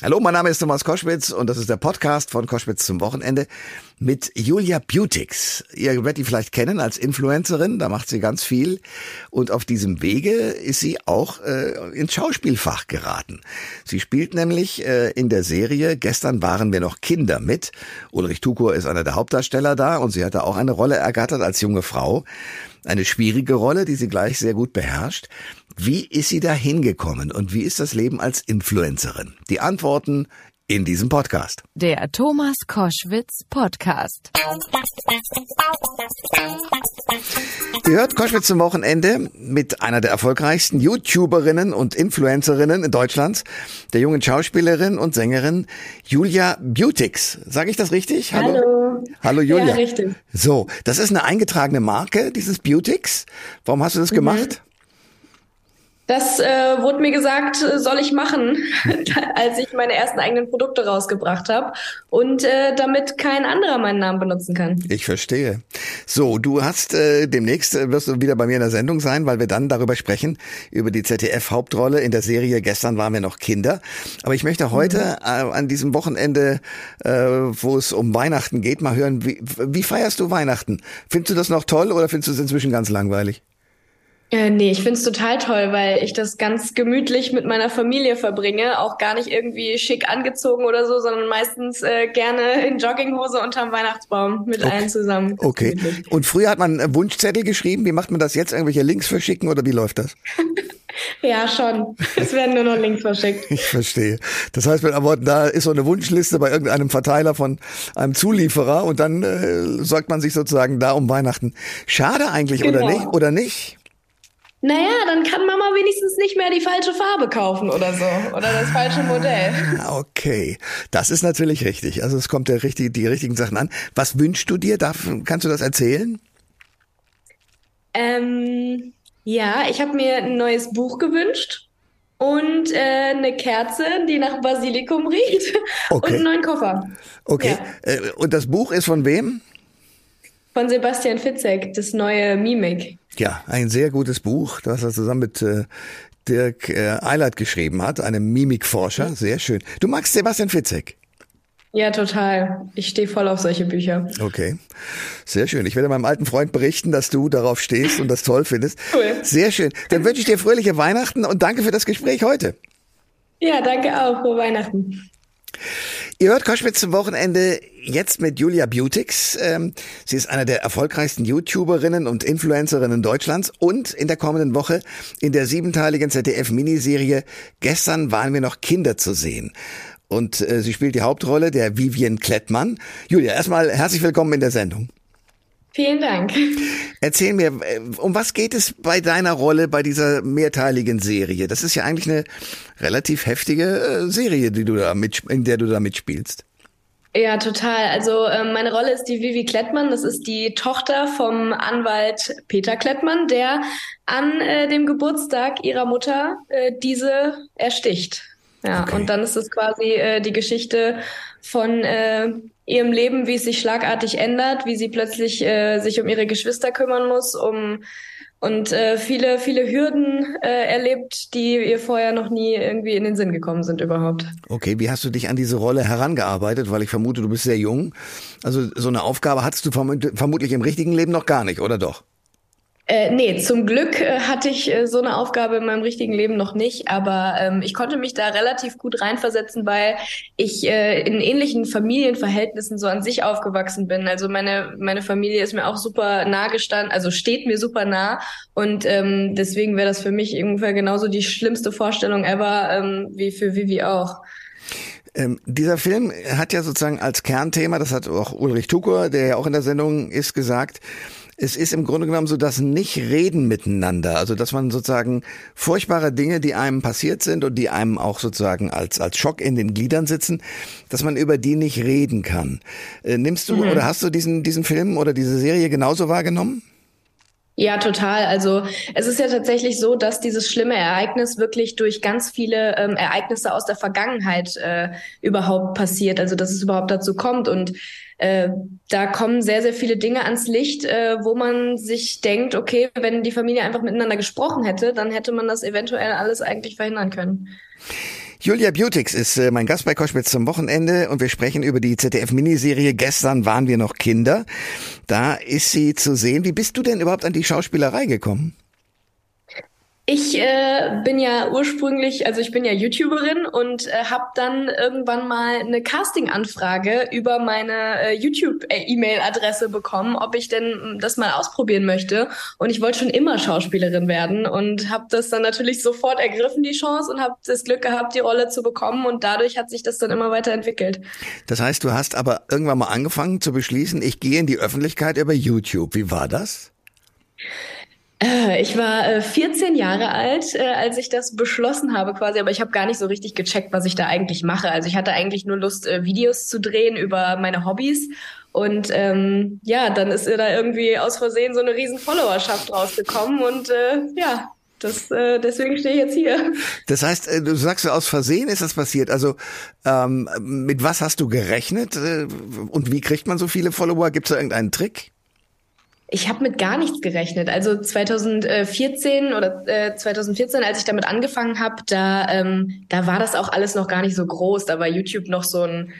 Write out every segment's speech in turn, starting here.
Hallo, mein Name ist Thomas Koschwitz und das ist der Podcast von Koschwitz zum Wochenende mit Julia Beautix. Ihr werdet die vielleicht kennen als Influencerin, da macht sie ganz viel und auf diesem Wege ist sie auch äh, ins Schauspielfach geraten. Sie spielt nämlich äh, in der Serie Gestern waren wir noch Kinder mit. Ulrich Tukur ist einer der Hauptdarsteller da und sie hatte auch eine Rolle ergattert als junge Frau. Eine schwierige Rolle, die sie gleich sehr gut beherrscht. Wie ist sie da hingekommen und wie ist das Leben als Influencerin? Die Antworten in diesem Podcast. Der Thomas Koschwitz Podcast. Ihr hört Koschwitz zum Wochenende mit einer der erfolgreichsten YouTuberinnen und Influencerinnen in Deutschlands, der jungen Schauspielerin und Sängerin Julia Beautix. Sage ich das richtig? Hallo. Hallo, Hallo Julia. Ja, richtig. So, das ist eine eingetragene Marke, dieses Beautix. Warum hast du das mhm. gemacht? Das äh, wurde mir gesagt, äh, soll ich machen, als ich meine ersten eigenen Produkte rausgebracht habe und äh, damit kein anderer meinen Namen benutzen kann. Ich verstehe. So, du hast äh, demnächst äh, wirst du wieder bei mir in der Sendung sein, weil wir dann darüber sprechen über die ZDF Hauptrolle in der Serie Gestern waren wir noch Kinder. Aber ich möchte heute mhm. äh, an diesem Wochenende, äh, wo es um Weihnachten geht, mal hören, wie, wie feierst du Weihnachten? Findest du das noch toll oder findest du es inzwischen ganz langweilig? Äh, nee, ich find's total toll, weil ich das ganz gemütlich mit meiner Familie verbringe. Auch gar nicht irgendwie schick angezogen oder so, sondern meistens äh, gerne in Jogginghose unterm Weihnachtsbaum mit okay. allen zusammen. Okay. Und früher hat man Wunschzettel geschrieben. Wie macht man das jetzt? Irgendwelche Links verschicken oder wie läuft das? ja, schon. Es werden nur noch Links verschickt. Ich verstehe. Das heißt, mit Worten, da ist so eine Wunschliste bei irgendeinem Verteiler von einem Zulieferer und dann äh, sorgt man sich sozusagen da um Weihnachten. Schade eigentlich, genau. oder nicht? Oder nicht? Naja, dann kann Mama wenigstens nicht mehr die falsche Farbe kaufen oder so. Oder das falsche Modell. Ah, okay. Das ist natürlich richtig. Also es kommt der richtig, die richtigen Sachen an. Was wünschst du dir? Darf, kannst du das erzählen? Ähm, ja, ich habe mir ein neues Buch gewünscht und äh, eine Kerze, die nach Basilikum riecht okay. und einen neuen Koffer. Okay. Ja. Äh, und das Buch ist von wem? Von Sebastian Fitzek, das neue Mimik. Ja, ein sehr gutes Buch, das er zusammen mit äh, Dirk äh, Eilert geschrieben hat, einem Mimikforscher. Sehr schön. Du magst Sebastian Fitzek? Ja, total. Ich stehe voll auf solche Bücher. Okay, sehr schön. Ich werde meinem alten Freund berichten, dass du darauf stehst und das toll findest. Cool. Sehr schön. Dann wünsche ich dir fröhliche Weihnachten und danke für das Gespräch heute. Ja, danke auch. Frohe Weihnachten. Ihr hört Koschwitz zum Wochenende jetzt mit Julia Beautix. Ähm, sie ist eine der erfolgreichsten YouTuberinnen und Influencerinnen Deutschlands und in der kommenden Woche in der siebenteiligen ZDF-Miniserie Gestern waren wir noch Kinder zu sehen. Und äh, sie spielt die Hauptrolle der Vivian Klettmann. Julia, erstmal herzlich willkommen in der Sendung. Vielen Dank. Erzähl mir, äh, um was geht es bei deiner Rolle bei dieser mehrteiligen Serie? Das ist ja eigentlich eine relativ heftige äh, Serie, die du da mit, in der du da mitspielst. Ja, total. Also äh, meine Rolle ist die Vivi Klettmann. Das ist die Tochter vom Anwalt Peter Klettmann, der an äh, dem Geburtstag ihrer Mutter äh, diese ersticht. Ja, okay. und dann ist es quasi äh, die Geschichte von äh, ihrem Leben, wie es sich schlagartig ändert, wie sie plötzlich äh, sich um ihre Geschwister kümmern muss, um und äh, viele, viele Hürden äh, erlebt, die ihr vorher noch nie irgendwie in den Sinn gekommen sind überhaupt. Okay, wie hast du dich an diese Rolle herangearbeitet? Weil ich vermute, du bist sehr jung. Also so eine Aufgabe hattest du vermutlich im richtigen Leben noch gar nicht, oder doch? Äh, nee, zum Glück äh, hatte ich äh, so eine Aufgabe in meinem richtigen Leben noch nicht, aber ähm, ich konnte mich da relativ gut reinversetzen, weil ich äh, in ähnlichen Familienverhältnissen so an sich aufgewachsen bin. Also meine, meine Familie ist mir auch super nah gestanden, also steht mir super nah und ähm, deswegen wäre das für mich ungefähr genauso die schlimmste Vorstellung ever ähm, wie für Vivi auch. Ähm, dieser Film hat ja sozusagen als Kernthema, das hat auch Ulrich Tukur, der ja auch in der Sendung ist, gesagt, es ist im Grunde genommen so das Nicht-Reden miteinander. Also, dass man sozusagen furchtbare Dinge, die einem passiert sind und die einem auch sozusagen als, als Schock in den Gliedern sitzen, dass man über die nicht reden kann. Äh, nimmst du mhm. oder hast du diesen, diesen Film oder diese Serie genauso wahrgenommen? Ja, total. Also es ist ja tatsächlich so, dass dieses schlimme Ereignis wirklich durch ganz viele ähm, Ereignisse aus der Vergangenheit äh, überhaupt passiert. Also dass es überhaupt dazu kommt. Und äh, da kommen sehr, sehr viele Dinge ans Licht, äh, wo man sich denkt, okay, wenn die Familie einfach miteinander gesprochen hätte, dann hätte man das eventuell alles eigentlich verhindern können. Julia Beautix ist äh, mein Gast bei Koschwitz zum Wochenende und wir sprechen über die ZDF-Miniserie Gestern waren wir noch Kinder. Da ist sie zu sehen. Wie bist du denn überhaupt an die Schauspielerei gekommen? Ich äh, bin ja ursprünglich, also ich bin ja YouTuberin und äh, habe dann irgendwann mal eine Casting-Anfrage über meine äh, YouTube-E-Mail-Adresse bekommen, ob ich denn das mal ausprobieren möchte. Und ich wollte schon immer Schauspielerin werden und habe das dann natürlich sofort ergriffen, die Chance, und habe das Glück gehabt, die Rolle zu bekommen. Und dadurch hat sich das dann immer weiter entwickelt. Das heißt, du hast aber irgendwann mal angefangen zu beschließen, ich gehe in die Öffentlichkeit über YouTube. Wie war das? Äh, ich war 14 äh, Jahre alt, äh, als ich das beschlossen habe quasi, aber ich habe gar nicht so richtig gecheckt, was ich da eigentlich mache. Also ich hatte eigentlich nur Lust, Videos zu drehen über meine Hobbys. Und ähm, ja, dann ist da irgendwie aus Versehen so eine riesen Followerschaft rausgekommen und äh, ja, das, äh, deswegen stehe ich jetzt hier. Das heißt, du sagst, aus Versehen ist das passiert. Also ähm, mit was hast du gerechnet und wie kriegt man so viele Follower? Gibt es da irgendeinen Trick? Ich habe mit gar nichts gerechnet. Also 2014 oder äh, 2014, als ich damit angefangen habe, da, ähm, da war das auch alles noch gar nicht so groß. Da war YouTube noch so ein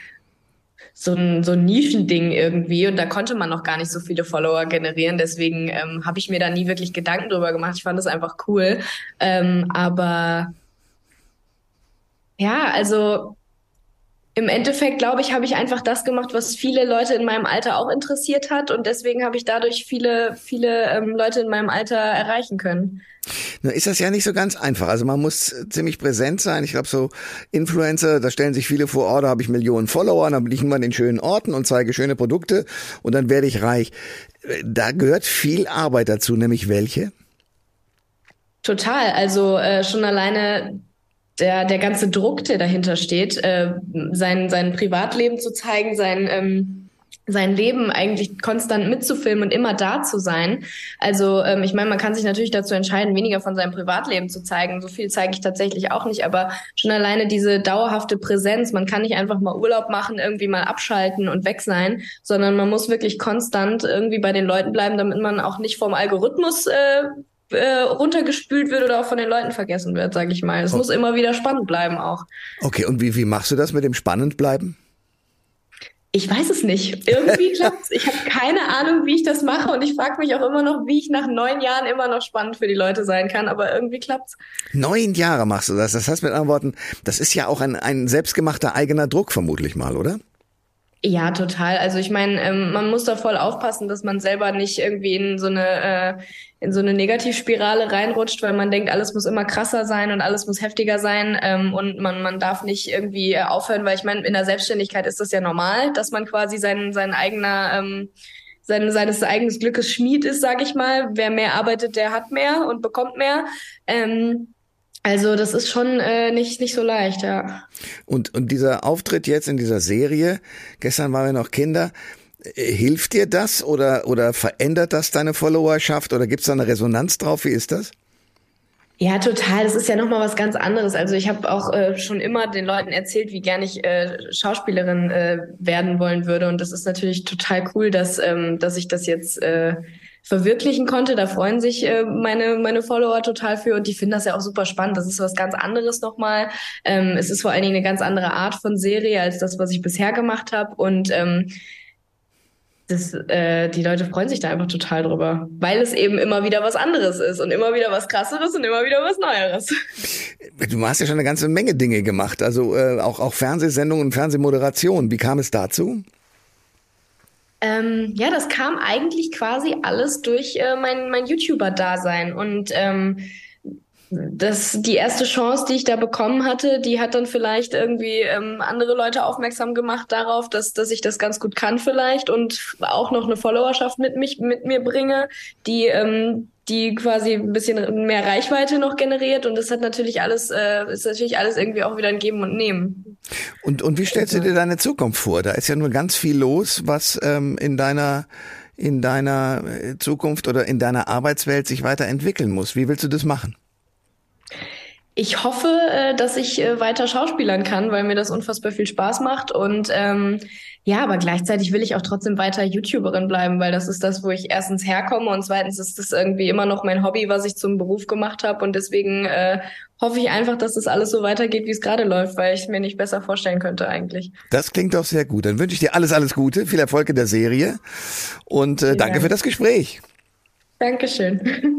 so ein, so ein Nischending irgendwie und da konnte man noch gar nicht so viele Follower generieren. Deswegen ähm, habe ich mir da nie wirklich Gedanken drüber gemacht. Ich fand das einfach cool. Ähm, aber ja, also im Endeffekt, glaube ich, habe ich einfach das gemacht, was viele Leute in meinem Alter auch interessiert hat. Und deswegen habe ich dadurch viele, viele ähm, Leute in meinem Alter erreichen können. Na, ist das ja nicht so ganz einfach. Also man muss ziemlich präsent sein. Ich glaube, so Influencer, da stellen sich viele vor, oh, da habe ich Millionen Follower, dann bin ich immer in den schönen Orten und zeige schöne Produkte und dann werde ich reich. Da gehört viel Arbeit dazu, nämlich welche? Total. Also äh, schon alleine der, der ganze Druck, der dahinter steht, äh, sein, sein Privatleben zu zeigen, sein, ähm, sein Leben eigentlich konstant mitzufilmen und immer da zu sein. Also ähm, ich meine, man kann sich natürlich dazu entscheiden, weniger von seinem Privatleben zu zeigen. So viel zeige ich tatsächlich auch nicht, aber schon alleine diese dauerhafte Präsenz. Man kann nicht einfach mal Urlaub machen, irgendwie mal abschalten und weg sein, sondern man muss wirklich konstant irgendwie bei den Leuten bleiben, damit man auch nicht vom Algorithmus äh, äh, runtergespült wird oder auch von den Leuten vergessen wird, sage ich mal. Es okay. muss immer wieder spannend bleiben auch. Okay, und wie, wie machst du das mit dem spannend bleiben? Ich weiß es nicht. Irgendwie klappt's. Ich habe keine Ahnung, wie ich das mache und ich frage mich auch immer noch, wie ich nach neun Jahren immer noch spannend für die Leute sein kann, aber irgendwie klappt's. Neun Jahre machst du das. Das heißt mit anderen Worten, das ist ja auch ein, ein selbstgemachter eigener Druck vermutlich mal, oder? Ja, total. Also ich meine, ähm, man muss da voll aufpassen, dass man selber nicht irgendwie in so eine äh, in so eine Negativspirale reinrutscht, weil man denkt, alles muss immer krasser sein und alles muss heftiger sein ähm, und man man darf nicht irgendwie äh, aufhören, weil ich meine, in der Selbstständigkeit ist das ja normal, dass man quasi sein sein eigener ähm, sein, seines eigenes Glückes Schmied ist, sage ich mal. Wer mehr arbeitet, der hat mehr und bekommt mehr. Ähm, also das ist schon äh, nicht nicht so leicht, ja. Und und dieser Auftritt jetzt in dieser Serie, gestern waren wir noch Kinder, äh, hilft dir das oder oder verändert das deine Followerschaft oder gibt es da eine Resonanz drauf? Wie ist das? Ja, total. Das ist ja nochmal was ganz anderes. Also ich habe auch äh, schon immer den Leuten erzählt, wie gern ich äh, Schauspielerin äh, werden wollen würde. Und das ist natürlich total cool, dass, ähm, dass ich das jetzt äh, verwirklichen konnte. Da freuen sich äh, meine, meine Follower total für und die finden das ja auch super spannend. Das ist was ganz anderes nochmal. Ähm, es ist vor allen Dingen eine ganz andere Art von Serie als das, was ich bisher gemacht habe. Und ähm, das, äh, die Leute freuen sich da einfach total drüber, weil es eben immer wieder was anderes ist und immer wieder was krasseres und immer wieder was Neueres. Du hast ja schon eine ganze Menge Dinge gemacht, also äh, auch, auch Fernsehsendungen und Fernsehmoderation. Wie kam es dazu? Ähm, ja, das kam eigentlich quasi alles durch äh, mein, mein YouTuber-Dasein. Und ähm, das, die erste Chance, die ich da bekommen hatte, die hat dann vielleicht irgendwie ähm, andere Leute aufmerksam gemacht darauf, dass, dass ich das ganz gut kann vielleicht und auch noch eine Followerschaft mit mich mit mir bringe, die ähm, die quasi ein bisschen mehr Reichweite noch generiert und das hat natürlich alles äh, ist natürlich alles irgendwie auch wieder ein Geben und Nehmen. Und und wie stellst du dir deine Zukunft vor? Da ist ja nur ganz viel los, was ähm, in deiner in deiner äh, Zukunft oder in deiner Arbeitswelt sich weiterentwickeln muss. Wie willst du das machen? Ich hoffe, äh, dass ich äh, weiter schauspielern kann, weil mir das unfassbar viel Spaß macht. Und ähm, ja, aber gleichzeitig will ich auch trotzdem weiter YouTuberin bleiben, weil das ist das, wo ich erstens herkomme und zweitens ist das irgendwie immer noch mein Hobby, was ich zum Beruf gemacht habe. Und deswegen äh, hoffe ich einfach, dass das alles so weitergeht, wie es gerade läuft, weil ich mir nicht besser vorstellen könnte eigentlich. Das klingt doch sehr gut. Dann wünsche ich dir alles, alles Gute, viel Erfolg in der Serie und äh, danke Dank. für das Gespräch. Dankeschön.